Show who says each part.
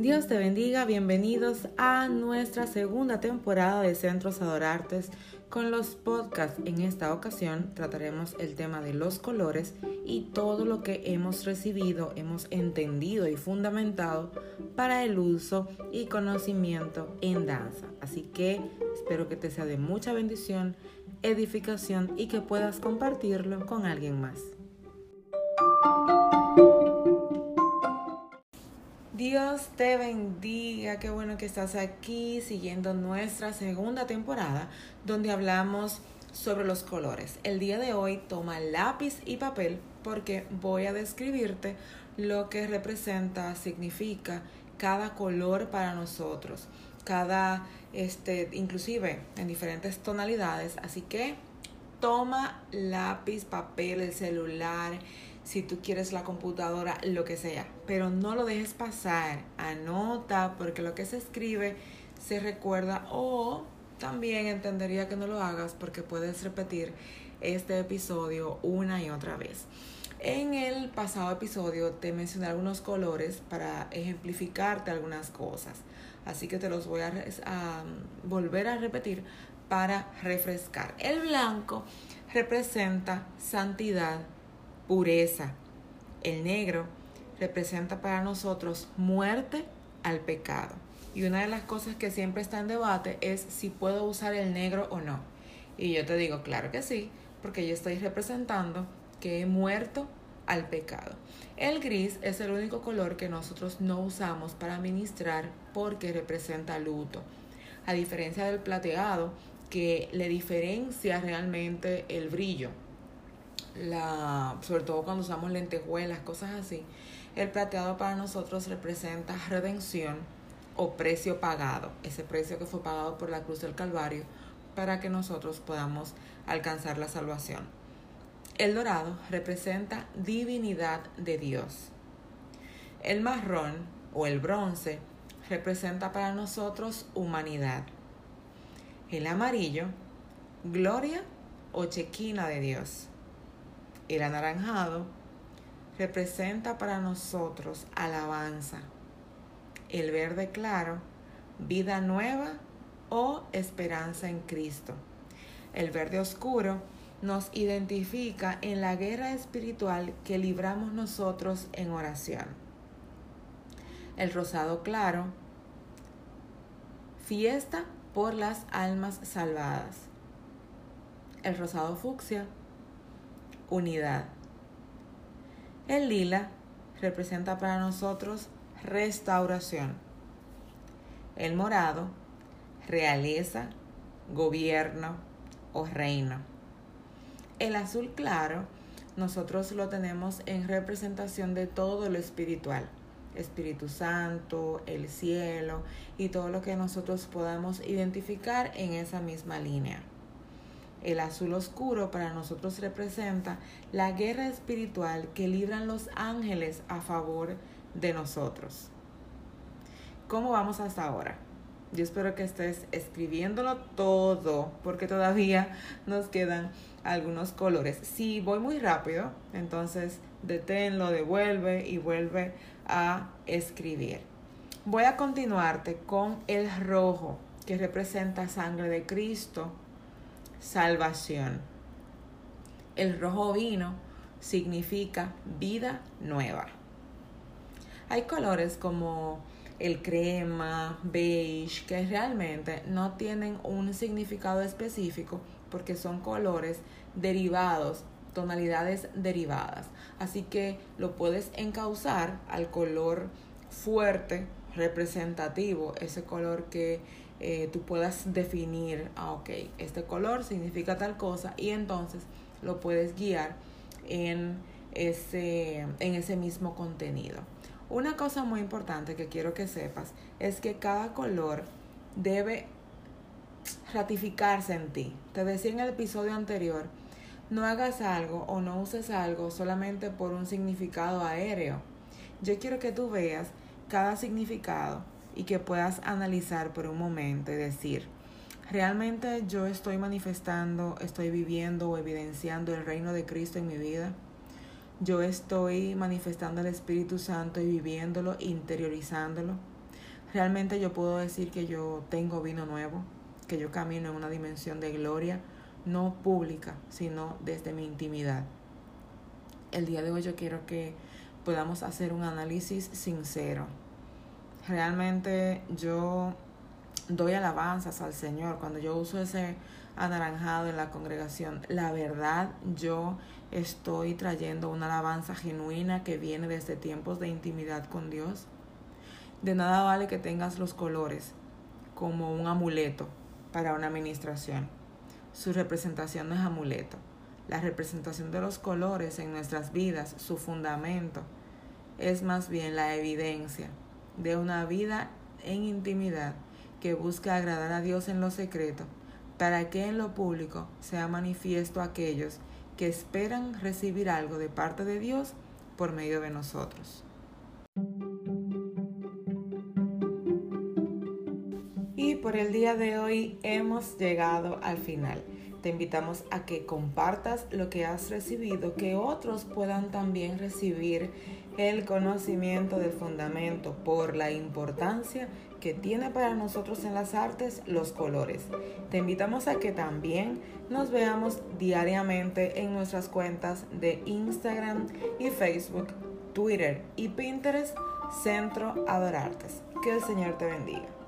Speaker 1: Dios te bendiga, bienvenidos a nuestra segunda temporada de Centros Adorartes con los podcasts. En esta ocasión trataremos el tema de los colores y todo lo que hemos recibido, hemos entendido y fundamentado para el uso y conocimiento en danza. Así que espero que te sea de mucha bendición, edificación y que puedas compartirlo con alguien más. Dios te bendiga, qué bueno que estás aquí siguiendo nuestra segunda temporada donde hablamos sobre los colores. El día de hoy toma lápiz y papel porque voy a describirte lo que representa, significa cada color para nosotros, cada, este, inclusive en diferentes tonalidades. Así que toma lápiz, papel, el celular si tú quieres la computadora, lo que sea. Pero no lo dejes pasar, anota, porque lo que se escribe se recuerda o también entendería que no lo hagas porque puedes repetir este episodio una y otra vez. En el pasado episodio te mencioné algunos colores para ejemplificarte algunas cosas. Así que te los voy a, a volver a repetir para refrescar. El blanco representa santidad, pureza. El negro representa para nosotros muerte al pecado. Y una de las cosas que siempre está en debate es si puedo usar el negro o no. Y yo te digo, claro que sí, porque yo estoy representando que he muerto al pecado. El gris es el único color que nosotros no usamos para ministrar porque representa luto. A diferencia del plateado, que le diferencia realmente el brillo la, sobre todo cuando usamos lentejuelas, cosas así, el plateado para nosotros representa redención o precio pagado, ese precio que fue pagado por la cruz del Calvario para que nosotros podamos alcanzar la salvación. El dorado representa divinidad de Dios. El marrón o el bronce representa para nosotros humanidad. El amarillo, gloria o chequina de Dios. El anaranjado representa para nosotros alabanza. El verde claro, vida nueva o esperanza en Cristo. El verde oscuro nos identifica en la guerra espiritual que libramos nosotros en oración. El rosado claro, fiesta por las almas salvadas. El rosado fucsia, unidad. El lila representa para nosotros restauración. El morado, realeza, gobierno o reino. El azul claro, nosotros lo tenemos en representación de todo lo espiritual. Espíritu Santo, el cielo y todo lo que nosotros podamos identificar en esa misma línea. El azul oscuro para nosotros representa la guerra espiritual que libran los ángeles a favor de nosotros. ¿Cómo vamos hasta ahora? Yo espero que estés escribiéndolo todo porque todavía nos quedan algunos colores. Si voy muy rápido, entonces deténlo, devuelve y vuelve a escribir. Voy a continuarte con el rojo que representa sangre de Cristo salvación. El rojo vino significa vida nueva. Hay colores como el crema, beige, que realmente no tienen un significado específico porque son colores derivados, tonalidades derivadas. Así que lo puedes encauzar al color fuerte, representativo, ese color que eh, tú puedas definir, ah, ok, este color significa tal cosa y entonces lo puedes guiar en ese, en ese mismo contenido. Una cosa muy importante que quiero que sepas es que cada color debe ratificarse en ti. Te decía en el episodio anterior, no hagas algo o no uses algo solamente por un significado aéreo. Yo quiero que tú veas cada significado y que puedas analizar por un momento y decir, ¿realmente yo estoy manifestando, estoy viviendo o evidenciando el reino de Cristo en mi vida? Yo estoy manifestando el Espíritu Santo y viviéndolo, interiorizándolo. Realmente yo puedo decir que yo tengo vino nuevo, que yo camino en una dimensión de gloria, no pública, sino desde mi intimidad. El día de hoy yo quiero que podamos hacer un análisis sincero. Realmente yo doy alabanzas al Señor cuando yo uso ese anaranjado en la congregación. La verdad, yo estoy trayendo una alabanza genuina que viene desde tiempos de intimidad con Dios. De nada vale que tengas los colores como un amuleto para una administración. Su representación no es amuleto. La representación de los colores en nuestras vidas, su fundamento, es más bien la evidencia de una vida en intimidad que busca agradar a Dios en lo secreto, para que en lo público sea manifiesto a aquellos que esperan recibir algo de parte de Dios por medio de nosotros. Y por el día de hoy hemos llegado al final. Te invitamos a que compartas lo que has recibido, que otros puedan también recibir el conocimiento del fundamento por la importancia que tiene para nosotros en las artes los colores. Te invitamos a que también nos veamos diariamente en nuestras cuentas de Instagram y Facebook, Twitter y Pinterest, Centro Adorartes. Que el Señor te bendiga.